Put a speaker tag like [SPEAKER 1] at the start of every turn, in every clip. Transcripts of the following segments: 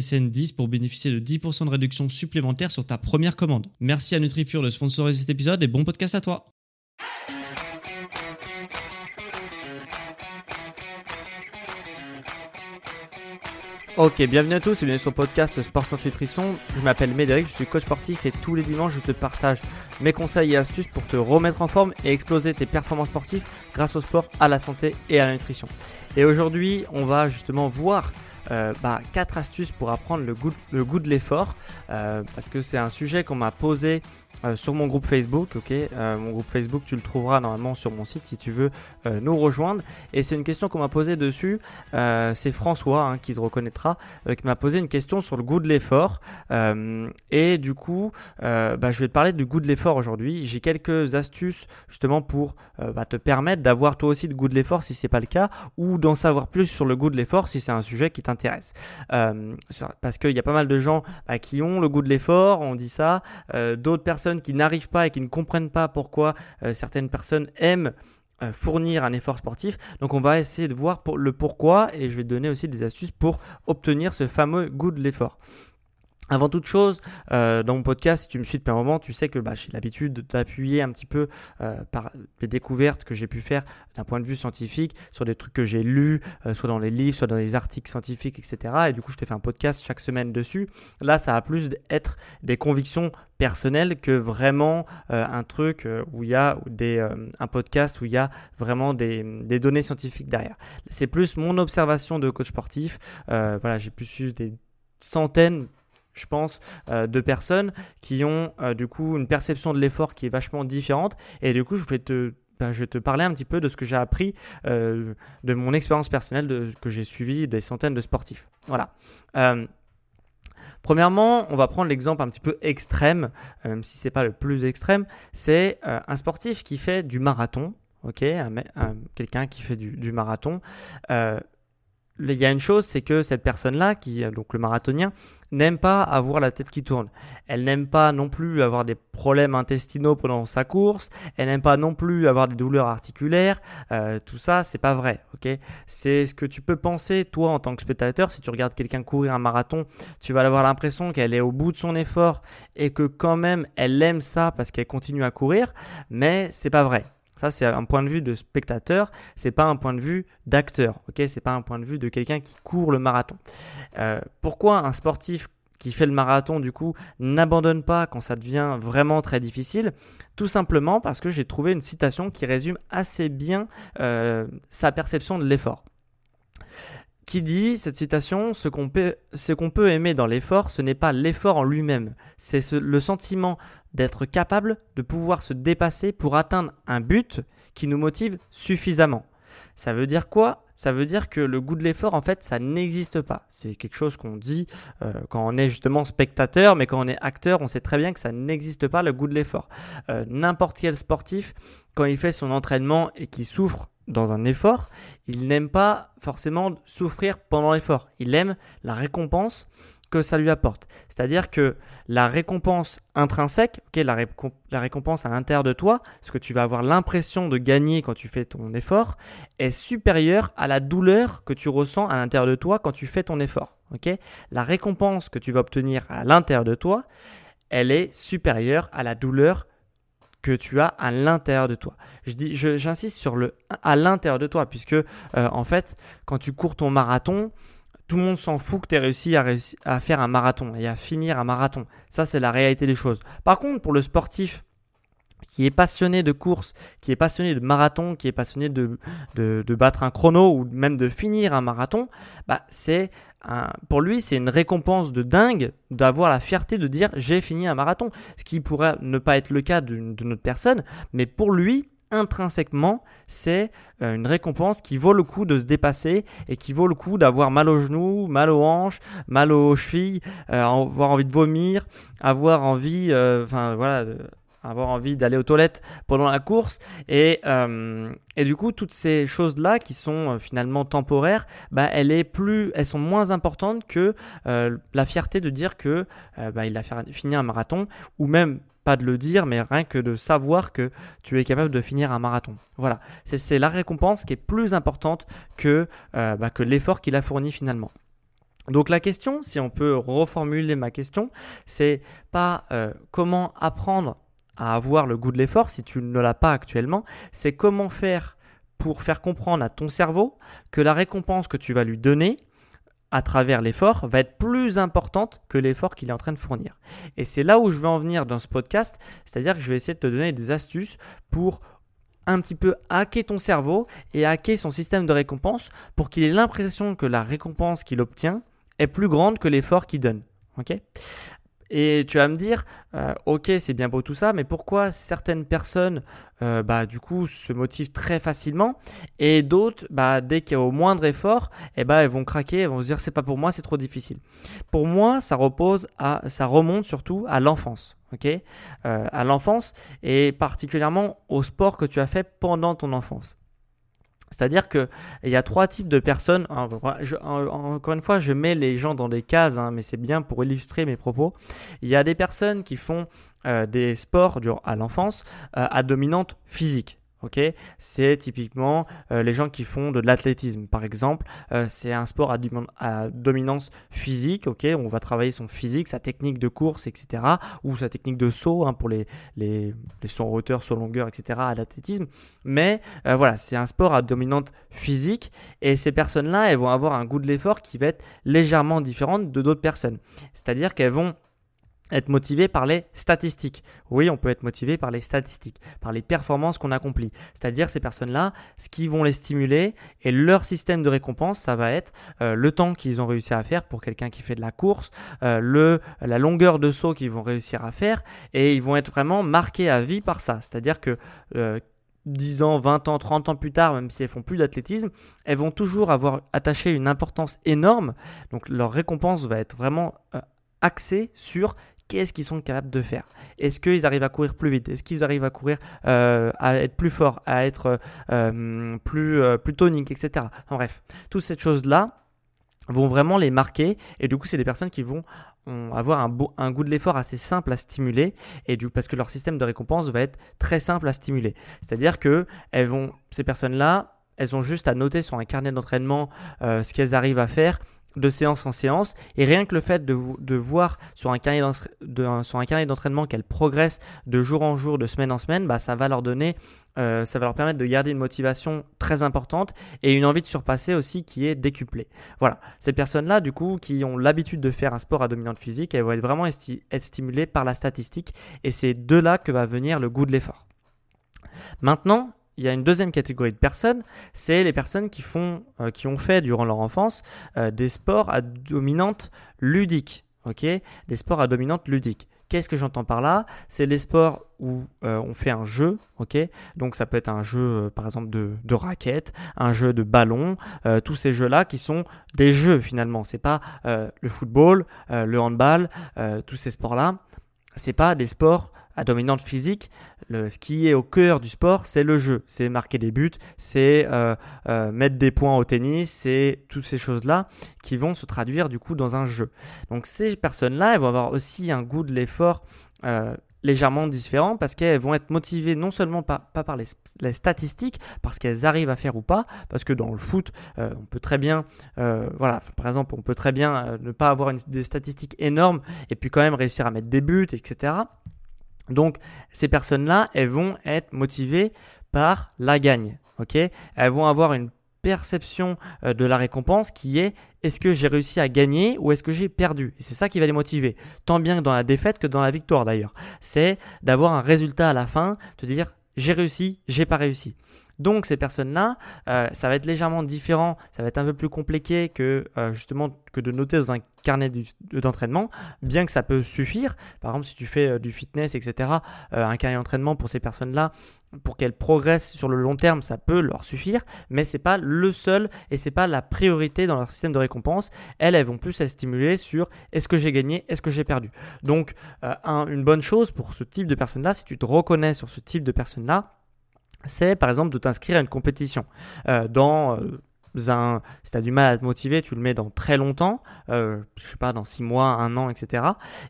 [SPEAKER 1] SSN 10 pour bénéficier de 10% de réduction supplémentaire sur ta première commande. Merci à NutriPure de sponsoriser cet épisode et bon podcast à toi.
[SPEAKER 2] Ok, bienvenue à tous et bienvenue sur le podcast Sport Sans Nutrition. Je m'appelle Médéric, je suis coach sportif et tous les dimanches je te partage mes conseils et astuces pour te remettre en forme et exploser tes performances sportives grâce au sport, à la santé et à la nutrition. Et aujourd'hui, on va justement voir euh, bah, 4 astuces pour apprendre le goût, le goût de l'effort. Euh, parce que c'est un sujet qu'on m'a posé euh, sur mon groupe Facebook. Ok, euh, mon groupe Facebook, tu le trouveras normalement sur mon site si tu veux euh, nous rejoindre. Et c'est une question qu'on m'a posée dessus. c'est François hein, qui se reconnaîtra, qui m'a posé une question sur le goût de l'effort. et du coup, bah, je vais te parler du goût de l'effort aujourd'hui. J'ai quelques astuces justement pour bah, te permettre d'avoir toi aussi le goût de l'effort si c'est pas le cas, ou d'en savoir plus sur le goût de l'effort si c'est un sujet qui t'intéresse. parce qu'il y a pas mal de gens bah, qui ont le goût de l'effort, on dit ça. D'autres personnes qui n'arrivent pas et qui ne comprennent pas pourquoi euh, certaines personnes aiment euh, fournir un effort sportif. Donc on va essayer de voir le pourquoi et je vais donner aussi des astuces pour obtenir ce fameux goût de l'effort. Avant toute chose, euh, dans mon podcast, si tu me suis depuis un moment, tu sais que bah, j'ai l'habitude d'appuyer un petit peu euh, par les découvertes que j'ai pu faire d'un point de vue scientifique sur des trucs que j'ai lus, euh, soit dans les livres, soit dans les articles scientifiques, etc. Et du coup, je te fais un podcast chaque semaine dessus. Là, ça va plus être des convictions personnelles que vraiment un truc où il y a des, un podcast où il y a vraiment des, des données scientifiques derrière. C'est plus mon observation de coach sportif. voilà, j'ai pu suivre des centaines je pense, euh, de personnes qui ont euh, du coup une perception de l'effort qui est vachement différente. Et du coup, je vais te, ben, je vais te parler un petit peu de ce que j'ai appris euh, de mon expérience personnelle de, que j'ai suivi des centaines de sportifs. Voilà. Premièrement, on va prendre l'exemple un petit peu extrême, même si c'est pas le plus extrême, c'est un sportif qui fait du marathon, ok, quelqu'un qui fait du marathon il y a une chose, c'est que cette personne-là, qui donc le marathonien, n'aime pas avoir la tête qui tourne. Elle n'aime pas non plus avoir des problèmes intestinaux pendant sa course. Elle n'aime pas non plus avoir des douleurs articulaires. Euh, tout ça, c'est pas vrai. Ok? C'est ce que tu peux penser toi en tant que spectateur. Si tu regardes quelqu'un courir un marathon, tu vas avoir l'impression qu'elle est au bout de son effort et que quand même elle aime ça parce qu'elle continue à courir. Mais c'est pas vrai. Ça, c'est un point de vue de spectateur, c'est pas un point de vue d'acteur, ok? C'est pas un point de vue de quelqu'un qui court le marathon. Euh, pourquoi un sportif qui fait le marathon, du coup, n'abandonne pas quand ça devient vraiment très difficile? Tout simplement parce que j'ai trouvé une citation qui résume assez bien euh, sa perception de l'effort. Qui dit, cette citation, ce qu'on peut, peut, aimer dans l'effort, ce n'est pas l'effort en lui-même, c'est le sentiment d'être capable de pouvoir se dépasser pour atteindre un but qui nous motive suffisamment. Ça veut dire quoi? Ça veut dire que le goût de l'effort, en fait, ça n'existe pas. C'est quelque chose qu'on dit euh, quand on est justement spectateur, mais quand on est acteur, on sait très bien que ça n'existe pas, le goût de l'effort. Euh, n'importe quel sportif, quand il fait son entraînement et qu'il souffre dans un effort, il n'aime pas forcément souffrir pendant l'effort. Il aime la récompense que ça lui apporte. C'est-à-dire que la récompense intrinsèque, la, la, récompense à l'intérieur de toi, ce que tu vas avoir l'impression de gagner quand tu fais ton effort, est supérieure à la douleur que tu ressens à l'intérieur de toi quand tu fais ton effort. la récompense que tu vas obtenir à l'intérieur de toi, elle est supérieure à la douleur que tu as à l'intérieur de toi. Je dis, j'insiste sur le à l'intérieur de toi, puisque euh, en fait, quand tu cours ton marathon, tout le monde s'en fout que tu aies réussi à, faire un marathon et à finir un marathon. Ça, c'est la réalité des choses. Par contre, pour le sportif qui est passionné de course, qui est passionné de marathon, qui est passionné de, de, battre un chrono ou même de finir un marathon, bah c'est pour lui c'est une récompense de dingue d'avoir la fierté de dire j'ai fini un marathon, ce qui pourrait ne pas être le cas de, de notre personne, mais pour lui intrinsèquement, c'est euh, une récompense qui vaut le coup de se dépasser et qui vaut le coup d'avoir mal aux genoux, mal aux hanches, mal aux chevilles, euh, avoir envie de vomir, avoir envie, euh, voilà, avoir envie d'aller aux toilettes pendant la course. Et, et du coup, toutes ces choses-là qui sont finalement temporaires, bah, elles, est plus, elles sont moins importantes que la fierté de dire que bah, il a fini un marathon ou même pas de le dire, mais rien que de savoir que tu es capable de finir un marathon. Voilà, c'est la récompense qui est plus importante que, euh, bah, que l'effort qu'il a fourni finalement. Donc la question, si on peut reformuler ma question, c'est pas euh, comment apprendre à avoir le goût de l'effort si tu ne l'as pas actuellement, c'est comment faire pour faire comprendre à ton cerveau que la récompense que tu vas lui donner, à travers l'effort va être plus importante que l'effort qu'il est en train de fournir. Et c'est là où je veux en venir dans ce podcast, c'est-à-dire que je vais essayer de te donner des astuces pour un petit peu hacker ton cerveau et hacker son système de récompense pour qu'il ait l'impression que la récompense qu'il obtient est plus grande que l'effort qu'il donne. ok? Et tu vas me dire, euh, ok, c'est bien beau tout ça, mais pourquoi certaines personnes, euh, bah, du coup, se motivent très facilement et d'autres, bah, dès qu'il y a au moindre effort, eh bah, elles vont craquer, elles vont se dire, c'est pas pour moi, c'est trop difficile. Pour moi, ça repose à, ça remonte surtout à l'enfance, ok, euh, à l'enfance et particulièrement au sport que tu as fait pendant ton enfance. C'est-à-dire qu'il y a trois types de personnes. encore une fois, je mets les gens dans des cases, hein, mais c'est bien pour illustrer mes propos. Il y a des personnes qui font euh, des sports à l'enfance euh, à dominante physique c'est typiquement euh, les gens qui font de l'athlétisme, par exemple. Euh, c'est un sport à, dominance physique, ok? On va travailler son physique, sa technique de course, etc. Ou sa technique de saut hein, pour les, les, sauts en hauteur, sauts en longueur, etc. à l'athlétisme. Mais euh, voilà, c'est un sport à dominante physique. Et ces personnes-là, elles vont avoir un goût de l'effort qui va être légèrement différent de d'autres personnes. C'est-à-dire qu'elles vont être motivé par les statistiques. Oui, on peut être motivé par les statistiques, par les performances qu'on accomplit. C'est-à-dire ces personnes-là, ce qui vont les stimuler et leur système de récompense, ça va être euh, le temps qu'ils ont réussi à faire pour quelqu'un qui fait de la course, euh, le, la longueur de saut qu'ils vont réussir à faire et ils vont être vraiment marqués à vie par ça. C'est-à-dire que 10 euh, ans, 20 ans, 30 ans plus tard, même si elles font plus d'athlétisme, elles vont toujours avoir attaché une importance énorme. Donc leur récompense va être vraiment axée sur qu'est-ce qu'ils sont capables de faire? Est-ce qu'ils arrivent à courir plus vite? Est-ce qu'ils arrivent à courir, euh, à être plus fort, à être euh, plus, euh, etc. En bref, toutes ces choses-là vont vraiment les marquer et du coup c'est des personnes qui vont avoir un, goût de l'effort assez simple à stimuler et parce que leur système de récompense va être très simple à stimuler. C'est à dire que ces personnes là elles ont juste à noter sur un carnet d'entraînement ce qu'elles arrivent à faire de séance en séance. Et rien que le fait de, de voir sur un carnet d'entraînement qu'elles progressent de jour en jour, de semaine en semaine, bah, ça va leur donner, euh, ça va leur permettre de garder une motivation très importante et une envie de surpasser aussi qui est décuplée. Voilà. Ces personnes-là, du coup, qui ont l'habitude de faire un sport à dominante physique, elles vont être vraiment être stimulées par la statistique. Et c'est de là que va venir le goût de l'effort. Maintenant, il y a une deuxième catégorie de personnes, c'est les personnes qui, font, euh, qui ont fait durant leur enfance euh, des sports à dominante ludique. des sports à dominante ludique. Qu'est-ce que j'entends par là? C'est les sports où euh, on fait un jeu, ok? Donc ça peut être un jeu, par exemple, de, de raquettes, un jeu de ballon, tous ces jeux-là qui sont des jeux finalement. C'est pas le football, le handball, tous ces sports-là. C'est pas des sports à dominante physique, le, ce qui est au cœur du sport, c'est le jeu. C'est marquer des buts, c'est euh, euh, mettre des points au tennis, c'est toutes ces choses-là qui vont se traduire du coup dans un jeu. Donc ces personnes-là, elles vont avoir aussi un goût de l'effort euh, légèrement différent parce qu'elles vont être motivées non seulement pas, par les, statistiques, parce qu'elles arrivent à faire ou pas, parce que dans le foot, on peut très bien, voilà, par exemple, on peut très bien ne pas avoir des statistiques énormes et puis quand même réussir à mettre des buts, etc. Donc ces personnes-là, elles vont être motivées par la gagne. ok? Elles vont avoir une perception euh, de la récompense qui est est-ce que j'ai réussi à gagner ou est-ce que j'ai perdu? C'est ça qui va les motiver, tant bien dans la défaite que dans la victoire d'ailleurs. C'est d'avoir un résultat à la fin, de dire j'ai réussi, j'ai pas réussi. Donc ces personnes-là, euh, ça va être légèrement différent, ça va être un peu plus compliqué que euh, justement que de noter dans un carnet d'entraînement, bien que ça peut suffire. Par exemple, si tu fais euh, du fitness, etc., un carnet d'entraînement pour ces personnes-là, pour qu'elles progressent sur le long terme, ça peut leur suffire, mais c'est pas le seul et c'est pas la priorité dans leur système de récompense. Elles, elles vont plus à stimuler sur est-ce que j'ai gagné, est-ce que j'ai perdu? Donc, une bonne chose pour ce type de personnes-là, si tu te reconnais sur ce type de personnes-là, c'est par exemple de t'inscrire à une compétition. Euh, dans euh, un, si tu as du mal à te motiver, tu le mets dans très longtemps, euh, je sais pas, dans six mois, un an, etc.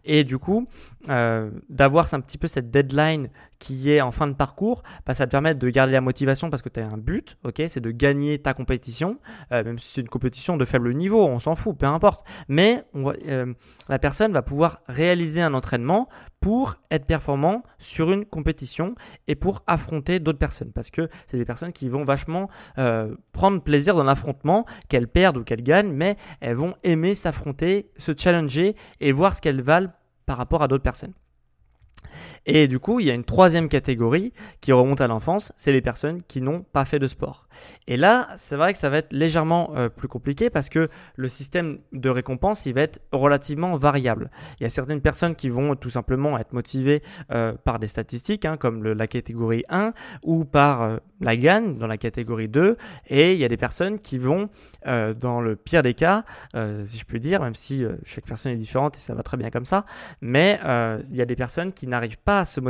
[SPEAKER 2] Et du coup, euh, d'avoir un petit peu cette deadline qui est en fin de parcours, bah, ça te permet de garder la motivation parce que tu as un but, ok, c'est de gagner ta compétition, même si c'est une compétition de faible niveau, on s'en fout, peu importe. Mais la personne va pouvoir réaliser un entraînement pour être performant sur une compétition et pour affronter d'autres personnes parce que c'est des personnes qui vont vachement prendre plaisir dans l'affrontement, qu'elles perdent ou qu'elles gagnent, mais elles vont aimer s'affronter, se challenger et voir ce qu'elles valent par rapport à d'autres personnes. Et du coup, il y a une troisième catégorie qui remonte à l'enfance, c'est les personnes qui n'ont pas fait de sport. Et là, c'est vrai que ça va être légèrement euh, plus compliqué parce que le système de récompense, il va être relativement variable. Il y a certaines personnes qui vont tout simplement être motivées euh, par des statistiques, hein, comme la catégorie 1, ou par euh, la gagne dans la catégorie 2. Et il y a des personnes qui vont, dans le pire des cas, si je peux dire, même si chaque personne est différente et ça va très bien comme ça, mais il y a des personnes qui n'arrivent pas se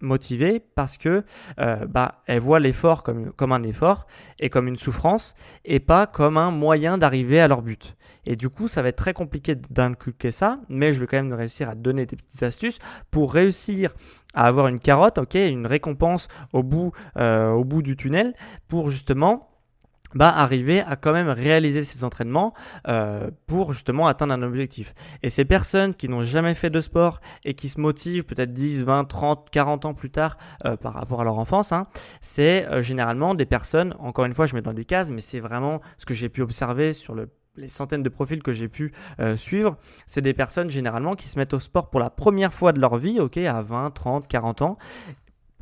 [SPEAKER 2] motiver, parce que euh, bah, elles voient l'effort comme, comme un effort et comme une souffrance et pas comme un moyen d'arriver à leur but. Et du coup, ça va être très compliqué d'inculquer ça, mais je vais quand même réussir à donner des petites astuces pour réussir à avoir une carotte, ok, une récompense au bout, euh, au bout du tunnel pour justement bah, arriver à quand même réaliser ces entraînements euh, pour justement atteindre un objectif. Et ces personnes qui n'ont jamais fait de sport et qui se motivent peut-être 10, 20, 30, 40 ans plus tard euh, par rapport à leur enfance, hein, c'est euh, généralement des personnes, encore une fois je mets dans des cases, mais c'est vraiment ce que j'ai pu observer sur le les centaines de profils que j'ai pu suivre, c'est des personnes généralement qui se mettent au sport pour la première fois de leur vie, ok, à 20, 30, 40 ans,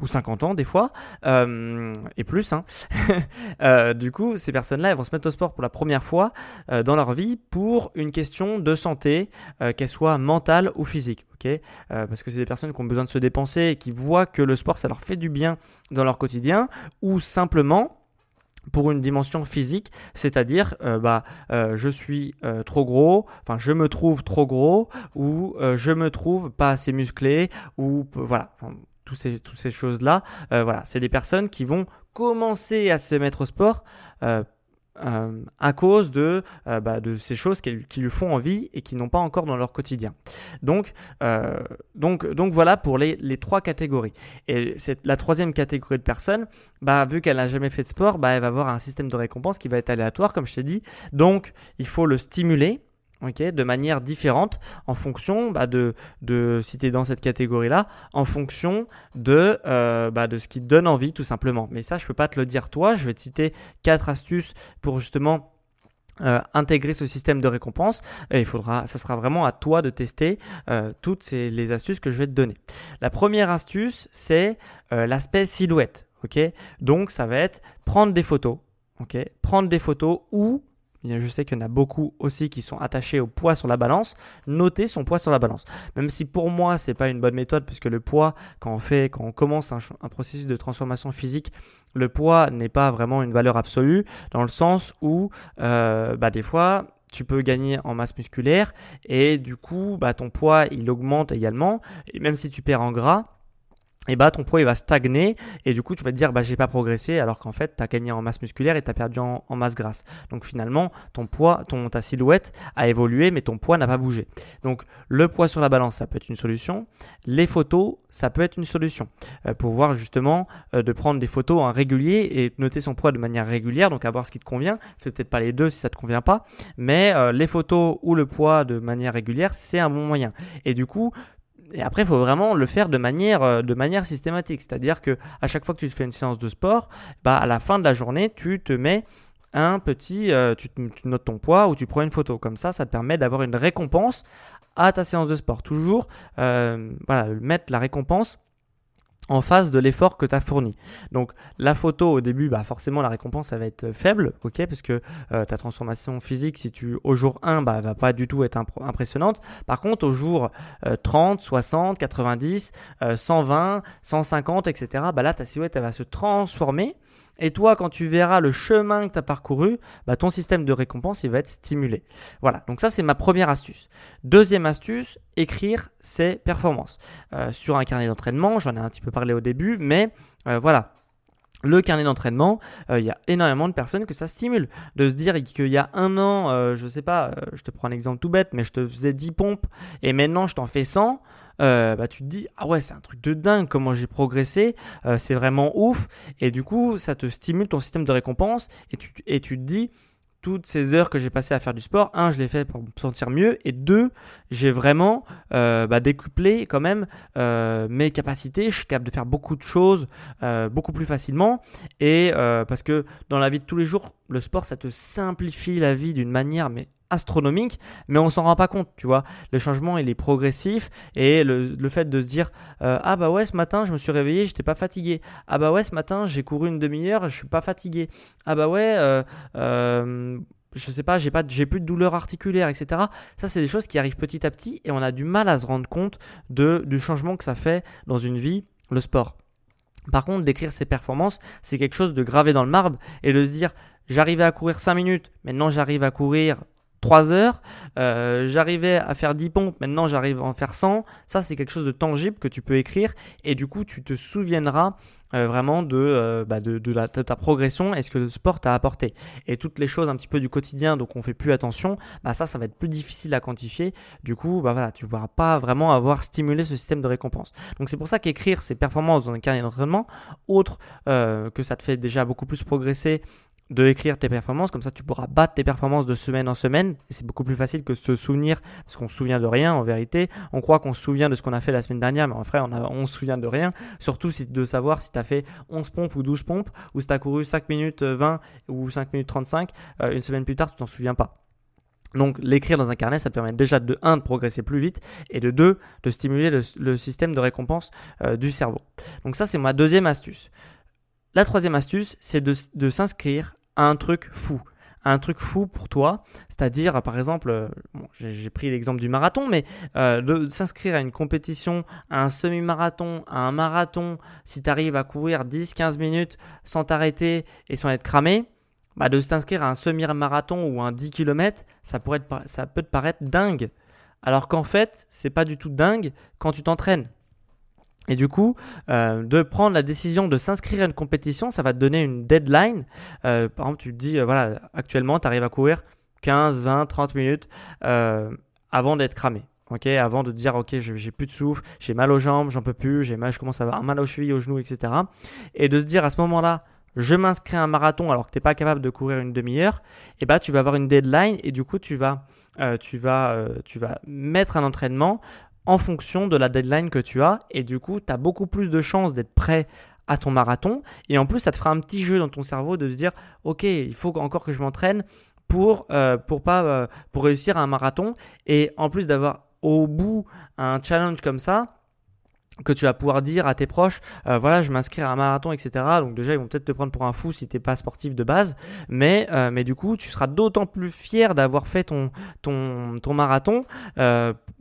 [SPEAKER 2] ou 50 ans des fois, euh, et plus. Hein. euh, du coup, ces personnes-là, elles vont se mettre au sport pour la première fois euh, dans leur vie pour une question de santé, euh, qu'elle soit mentale ou physique. ok? Parce que c'est des personnes qui ont besoin de se dépenser et qui voient que le sport, ça leur fait du bien dans leur quotidien, ou simplement pour une dimension physique, c'est-à-dire euh, bah euh, je suis euh, trop gros, enfin je me trouve trop gros ou je me trouve pas assez musclé ou voilà, ces, toutes ces choses-là. Euh, voilà, c'est des personnes qui vont commencer à se mettre au sport. Euh, euh, à cause de, bah, ces choses qui, lui font envie et qui n'ont pas encore dans leur quotidien. Donc, donc, donc voilà pour les, les trois catégories. Et c'est la troisième catégorie de personnes, bah, vu qu'elle n'a jamais fait de sport, bah, elle va avoir un système de récompense qui va être aléatoire, comme je t'ai dit. Donc, il faut le stimuler de manière différente en fonction bah, de, de si dans cette catégorie-là, en fonction de, euh, bah, de ce qui te donne envie tout simplement. Mais ça, je peux pas te le dire toi, je vais te citer quatre astuces pour justement euh, intégrer ce système de récompense. Et il faudra ça sera vraiment à toi de tester euh, toutes les astuces que je vais te donner. La première astuce c'est l'aspect silhouette. Ok? Donc ça va être prendre des photos. Ok? Prendre des photos ou je sais qu'il y en a beaucoup aussi qui sont attachés au poids sur la balance. Noter son poids sur la balance. Même si pour moi, c'est pas une bonne méthode, puisque le poids, quand on fait, quand on commence un, processus de transformation physique, le poids n'est pas vraiment une valeur absolue, dans le sens où, euh, bah, des fois, tu peux gagner en masse musculaire et du coup, bah, ton poids, il augmente également. Même si tu perds en gras, et bah ton poids il va stagner et du coup tu vas te dire bah j'ai pas progressé alors qu'en fait tu as gagné en masse musculaire et tu as perdu en, masse grasse. Donc finalement ton poids, ton, ta silhouette a évolué mais ton poids n'a pas bougé. Donc le poids sur la balance ça peut être une solution, les photos ça peut être une solution euh, pour voir justement euh, de prendre des photos en régulier et noter son poids de manière régulière donc avoir ce qui te convient. Fais peut-être pas les deux si ça te convient pas mais euh, les photos ou le poids de manière régulière c'est un bon moyen. Et du coup et après, il faut vraiment le faire de manière, euh, de manière systématique. C'est-à-dire que à chaque fois que tu te fais une séance de sport, bah, à la fin de la journée, tu te mets un petit, euh, tu, notes ton poids ou tu prends une photo. Comme ça, ça te permet d'avoir une récompense à ta séance de sport. Toujours, euh, voilà, mettre la récompense en face de l'effort que tu as fourni. Donc la photo au début, bah forcément la récompense ça va être faible, ok, parce que euh, ta transformation physique, si tu au jour 1, bah va pas du tout être impressionnante. Par contre au jour 30, 60, 90, 120, 150, etc. Bah là ta silhouette elle va se transformer et toi, quand tu verras le chemin que tu as parcouru, bah, ton système de récompense il va être stimulé. Voilà, donc ça c'est ma première astuce. Deuxième astuce, écrire ses performances. Euh, sur un carnet d'entraînement, j'en ai un petit peu parlé au début, mais euh, voilà, le carnet d'entraînement, euh, il y a énormément de personnes que ça stimule. De se dire qu'il y a un an, je je sais pas, je te prends un exemple tout bête, mais je te faisais 10 pompes et maintenant je t'en fais 100. Euh, bah, tu te dis ah ouais c'est un truc de dingue comment j'ai progressé, euh, c'est vraiment ouf et du coup ça te stimule ton système de récompense et tu, et tu te dis toutes ces heures que j'ai passées à faire du sport, un, je l'ai fait pour me sentir mieux, et deux, j'ai vraiment euh, bah, décuplé quand même mes capacités. Je suis capable de faire beaucoup de choses beaucoup plus facilement, et parce que dans la vie de tous les jours, le sport, ça te simplifie la vie d'une manière mais astronomique, mais on s'en rend pas compte, tu vois. Le changement, il est progressif et le, fait de se dire euh, ah bah ouais ce matin je me suis réveillé, j'étais pas fatigué. Ah bah ouais ce matin j'ai couru une demi-heure, je suis pas fatigué. Ah bah ouais euh, euh, je sais pas, j'ai pas, j'ai plus de douleur articulaire, etc. Ça, c'est des choses qui arrivent petit à petit et on a du mal à se rendre compte de, du changement que ça fait dans une vie, le sport. Par contre, d'écrire ses performances, c'est quelque chose de gravé dans le marbre et de se dire, j'arrivais à courir 5 minutes, maintenant j'arrive à courir 3 heures, euh, j'arrivais à faire 10 pompes, maintenant j'arrive à en faire 100. Ça, c'est quelque chose de tangible que tu peux écrire et du coup, tu te souviendras euh, vraiment de, euh, bah de, ta progression et ce que le sport t'a apporté. Et toutes les choses un petit peu du quotidien, donc on fait plus attention, bah ça, ça va être plus difficile à quantifier. Du coup, bah voilà, tu ne pourras pas vraiment avoir stimulé ce système de récompense. Donc c'est pour ça qu'écrire ses performances dans un carnet d'entraînement, autre que ça te fait déjà beaucoup plus progresser de écrire tes performances, comme ça tu pourras battre tes performances de semaine en semaine. C'est beaucoup plus facile que se souvenir, parce qu'on se souvient de rien en vérité. On croit qu'on se souvient de ce qu'on a fait la semaine dernière, mais en vrai on, on se souvient de rien. Surtout si, de savoir si tu as fait 11 pompes ou 12 pompes, ou si tu as couru 5 minutes 20 euh, ou 5 minutes 35, euh, une semaine plus tard tu t'en souviens pas. Donc l'écrire dans un carnet, ça permet déjà de 1 de progresser plus vite et de 2 de stimuler le, système de récompense euh, du cerveau. Donc ça c'est ma deuxième astuce. La troisième astuce, c'est de s'inscrire un truc fou un truc fou pour toi, c'est-à-dire par exemple, euh, j'ai pris l'exemple du marathon, mais euh, de s'inscrire à une compétition, à un semi-marathon, à un marathon, si tu arrives à courir 10-15 minutes sans t'arrêter et sans être cramé, bah de s'inscrire à un semi-marathon ou un 10 km, ça, pourrait ça peut te paraître dingue. Alors qu'en fait, c'est pas du tout dingue quand tu t'entraînes. Et du coup, euh, de prendre la décision de s'inscrire à une compétition, ça va te donner une deadline. Euh, par exemple, tu te dis, euh, voilà, actuellement, tu arrives à courir 15, 20, 30 minutes avant d'être cramé. avant de te dire, ok, j'ai plus de souffle, j'ai mal aux jambes, j'en peux plus, j'ai mal, je commence à avoir mal aux chevilles, aux genoux, etc. Et de se dire à ce moment-là, je m'inscris à un marathon alors que tu n'es pas capable de courir une demi-heure, et bah tu vas avoir une deadline et du coup tu vas, tu vas, tu vas mettre un entraînement en fonction de la deadline que tu as. Et du coup, tu as beaucoup plus de chances d'être prêt à ton marathon. Et en plus, ça te fera un petit jeu dans ton cerveau de se dire, OK, il faut encore que je m'entraîne pour, euh, pour, pas, euh, pour réussir un marathon. Et en plus d'avoir au bout un challenge comme ça, que tu vas pouvoir dire à tes proches, euh, voilà, je m'inscris à un marathon, etc. Donc déjà, ils vont peut-être te prendre pour un fou si t'es pas sportif de base, mais euh, mais du coup, tu seras d'autant plus fier d'avoir fait ton ton ton marathon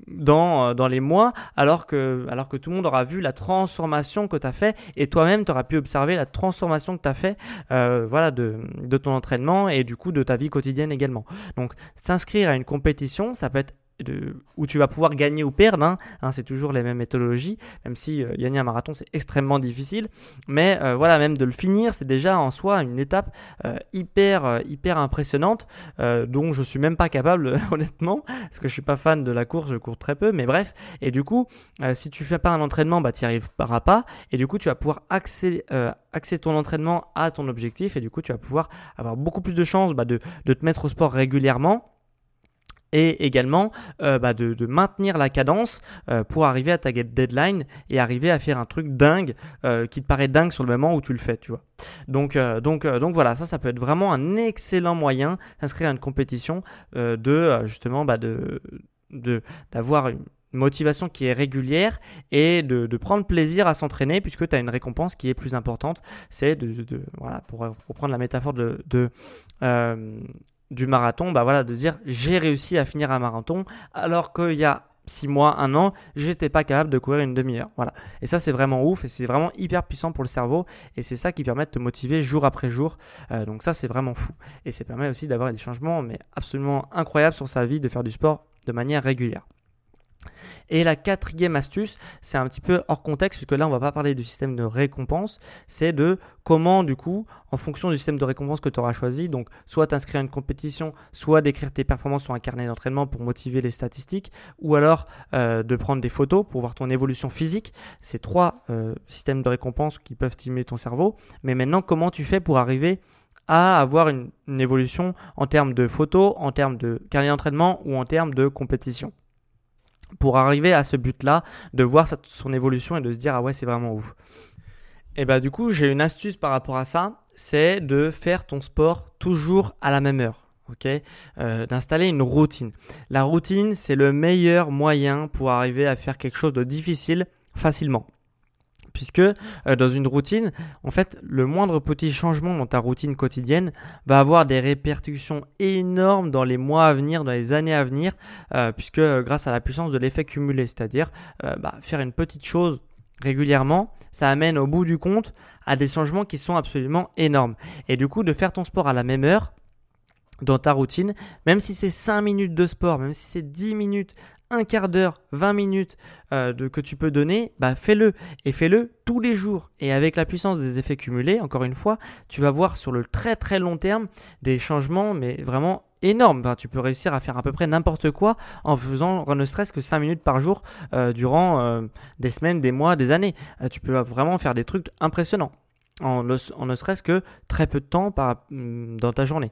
[SPEAKER 2] dans dans les mois, alors que alors que tout le monde aura vu la transformation que tu as fait et toi-même tu auras pu observer la transformation que tu as fait, voilà, de de ton entraînement et du coup de ta vie quotidienne également. Donc s'inscrire à une compétition, ça peut être où tu vas pouvoir gagner ou perdre. Hein. Hein, c'est toujours les mêmes méthodologies, même si euh, gagner un marathon c'est extrêmement difficile. Mais euh, voilà, même de le finir, c'est déjà en soi une étape euh, hyper hyper impressionnante, dont je suis même pas capable honnêtement, parce que je suis pas fan de la course, je cours très peu. Mais bref, et du coup, si tu fais pas un entraînement, bah tu arriveras pas. Et du coup, tu vas pouvoir axer, axer ton entraînement à ton objectif, et du coup, tu vas pouvoir avoir beaucoup plus de chances bah, de, de te mettre au sport régulièrement et également euh, bah, de, maintenir la cadence euh, pour arriver à ta deadline et arriver à faire un truc dingue euh, qui te paraît dingue sur le moment où tu le fais, tu vois. Donc, donc, donc voilà, ça, ça peut être vraiment un excellent moyen d'inscrire à une compétition de justement bah, de d'avoir une motivation qui est régulière et de, prendre plaisir à s'entraîner puisque tu as une récompense qui est plus importante. C'est de, voilà, pour, prendre la métaphore de, de du marathon, bah voilà, de dire j'ai réussi à finir un marathon alors qu'il y a six mois, un an, j'étais pas capable de courir une demi-heure. Voilà. Et ça, c'est vraiment ouf et c'est vraiment hyper puissant pour le cerveau et c'est ça qui permet de te motiver jour après jour. Euh, donc ça, c'est vraiment fou. Et ça permet aussi d'avoir des changements, mais absolument incroyables sur sa vie, de faire du sport de manière régulière. Et la quatrième astuce, c'est un petit peu hors contexte, puisque là, on va pas parler du système de récompense, c'est de comment, du coup, en fonction du système de récompense que tu auras choisi, donc soit t'inscrire à une compétition, soit d'écrire tes performances sur un carnet d'entraînement pour motiver les statistiques, ou alors euh, de prendre des photos pour voir ton évolution physique. C'est trois euh, systèmes de récompense qui peuvent stimuler ton cerveau. Mais maintenant, comment tu fais pour arriver à avoir une évolution en termes de photos, en termes de carnet d'entraînement ou en termes de compétition? Pour arriver à ce but-là, de voir son évolution et de se dire ah ouais c'est vraiment ouf. Et bah du coup j'ai une astuce par rapport à ça, c'est de faire ton sport toujours à la même heure. euh, D'installer une routine. La routine c'est le meilleur moyen pour arriver à faire quelque chose de difficile facilement puisque euh, dans une routine, en fait, le moindre petit changement dans ta routine quotidienne va avoir des répercussions énormes dans les mois à venir, dans les années à venir, euh, puisque euh, grâce à la puissance de l'effet cumulé, c'est-à-dire bah, faire une petite chose régulièrement, ça amène au bout du compte à des changements qui sont absolument énormes. Et du coup, de faire ton sport à la même heure, dans ta routine, même si c'est 5 minutes de sport, même si c'est 10 minutes un quart d'heure, 20 minutes euh, que tu peux donner, bah fais-le. Et fais-le tous les jours. Et avec la puissance des effets cumulés, encore une fois, tu vas voir sur le très très long terme des changements, mais vraiment énormes. tu peux réussir à faire à peu près n'importe quoi en faisant ne serait-ce que 5 minutes par jour euh, durant euh, des semaines, des mois, des années. tu peux vraiment faire des trucs impressionnants en, ne serait-ce que très peu de temps mm, dans ta journée.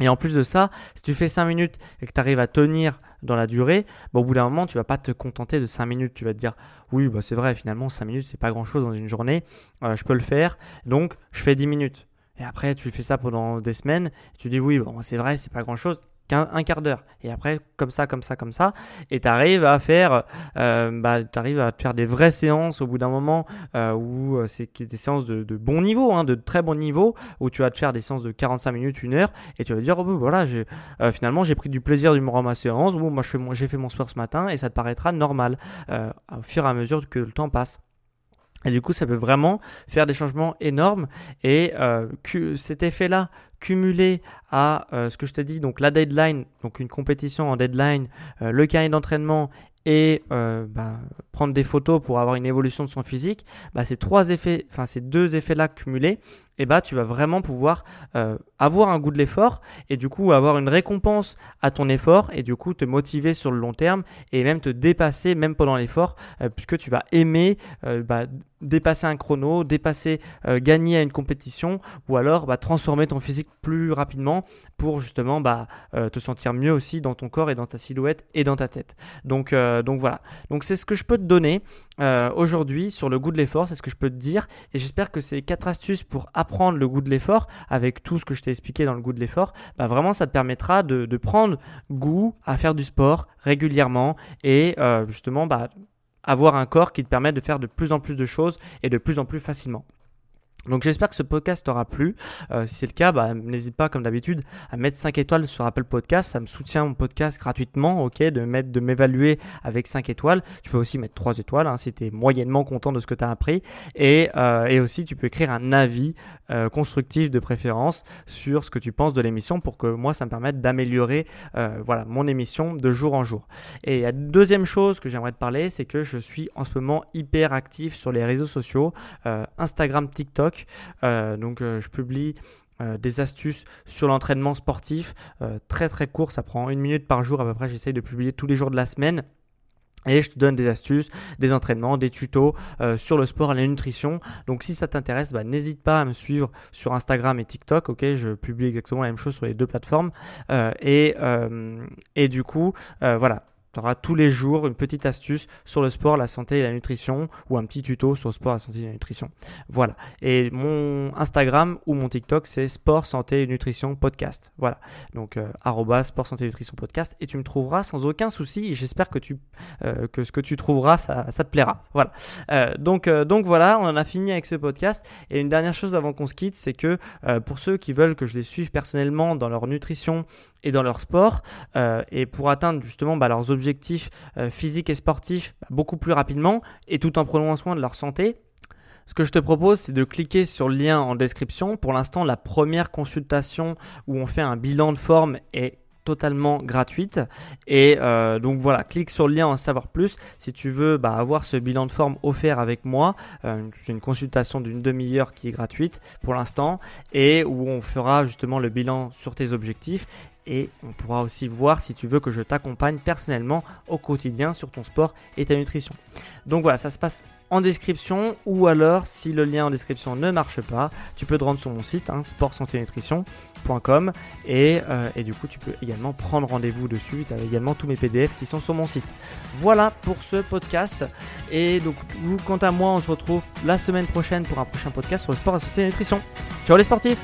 [SPEAKER 2] Et en plus de ça, si tu fais 5 minutes et que tu arrives à tenir dans la durée, bah, au bout d'un moment, tu vas pas te contenter de 5 minutes. Tu vas te dire, oui, bah, c'est vrai, finalement, 5 minutes, c'est pas grand chose dans une journée. Euh, je peux le faire. Donc, je fais 10 minutes. Et après, tu fais ça pendant des semaines. tu dis, oui, c'est vrai, c'est pas grand chose un quart d'heure. Et après, comme ça, comme ça, comme ça. Et tu arrives à faire, euh, bah, arrives à faire des vraies séances au bout d'un moment euh, où euh, c'est des séances de, bon niveau, hein, de très bon niveau, où tu vas te faire des séances de 45 minutes, une heure, et tu vas dire, oh, voilà, euh, finalement, j'ai pris du plaisir durant ma séance, bon, moi, j'ai fait mon sport ce matin, et ça te paraîtra normal au fur et à mesure que le temps passe. Et du coup, ça peut vraiment faire des changements énormes. Et euh, cet effet-là, cumulé à euh, ce que je t'ai dit, donc la deadline, donc une compétition en deadline, euh, le carnet d'entraînement et bah, prendre des photos pour avoir une évolution de son physique, bah, ces trois effets, enfin ces deux effets-là cumulés, et bah tu vas vraiment pouvoir avoir un goût de l'effort et du coup avoir une récompense à ton effort et du coup te motiver sur le long terme et même te dépasser même pendant l'effort puisque tu vas aimer bah, dépasser un chrono, dépasser, euh, gagner à une compétition, ou alors bah, transformer ton physique plus rapidement pour justement bah, euh, te sentir mieux aussi dans ton corps et dans ta silhouette et dans ta tête. Donc, euh, donc voilà. Donc c'est ce que je peux te donner aujourd'hui sur le goût de l'effort, c'est ce que je peux te dire, et j'espère que ces quatre astuces pour le goût de l'effort, avec tout ce que je t'ai expliqué dans le goût de l'effort, bah, vraiment ça te permettra de, de, prendre goût à faire du sport régulièrement et justement bah, avoir un corps qui te permet de faire de plus en plus de choses et de plus en plus facilement. Donc j'espère que ce podcast t'aura plu. Euh, si c'est le cas, bah, n'hésite pas comme d'habitude à mettre 5 étoiles sur Apple Podcast. Ça me soutient mon podcast gratuitement, ok, de mettre, de m'évaluer avec 5 étoiles. Tu peux aussi mettre 3 étoiles hein, si tu es moyennement content de ce que tu as appris. Et, euh, et, aussi tu peux écrire un avis euh, constructif de préférence sur ce que tu penses de l'émission pour que moi ça me permette d'améliorer voilà, mon émission de jour en jour. Et la deuxième chose que j'aimerais te parler, c'est que je suis en ce moment hyper actif sur les réseaux sociaux, Instagram, TikTok. Euh, donc euh, je publie euh, des astuces sur l'entraînement sportif très très court, ça prend une minute par jour à peu près, j'essaye de publier tous les jours de la semaine. Et je te donne des astuces, des entraînements, des tutos sur le sport et la nutrition. Donc si ça t'intéresse, bah, n'hésite pas à me suivre sur Instagram et TikTok. Ok, je publie exactement la même chose sur les deux plateformes. Et, et du coup, voilà, tu auras tous les jours une petite astuce sur le sport, la santé et la nutrition ou un petit tuto sur le sport, la santé et la nutrition. Voilà. Et mon Instagram ou mon TikTok, c'est sport, santé et nutrition podcast. Voilà. Donc, euh, sport, santé et nutrition podcast. Et tu me trouveras sans aucun souci. J'espère que, tu, euh, que ce que tu trouveras, ça, te plaira. Voilà. Euh, donc, donc voilà, on en a fini avec ce podcast. Et une dernière chose avant qu'on se quitte, c'est que pour ceux qui veulent que je les suive personnellement dans leur nutrition et dans leur sport, et pour atteindre justement bah, leurs objectifs, objectifs euh, physiques et sportifs bah, beaucoup plus rapidement et tout en prenant soin de leur santé, ce que je te propose, c'est de cliquer sur le lien en description. Pour l'instant, la première consultation où on fait un bilan de forme est totalement gratuite. Et euh, donc voilà, clique sur le lien en savoir plus si tu veux bah, avoir ce bilan de forme offert avec moi. Euh, c'est une consultation d'une demi-heure qui est gratuite pour l'instant et où on fera justement le bilan sur tes objectifs et on pourra aussi voir si tu veux que je t'accompagne personnellement au quotidien sur ton sport et ta nutrition. Donc voilà, ça se passe en description ou alors si le lien en description ne marche pas, tu peux te rendre sur mon site hein, nutrition.com et, euh, et, du coup tu peux également prendre rendez-vous dessus. Tu as également tous mes PDF qui sont sur mon site. Voilà pour ce podcast et donc quant à moi on se retrouve la semaine prochaine pour un prochain podcast sur le sport, la santé et la nutrition. Ciao les sportifs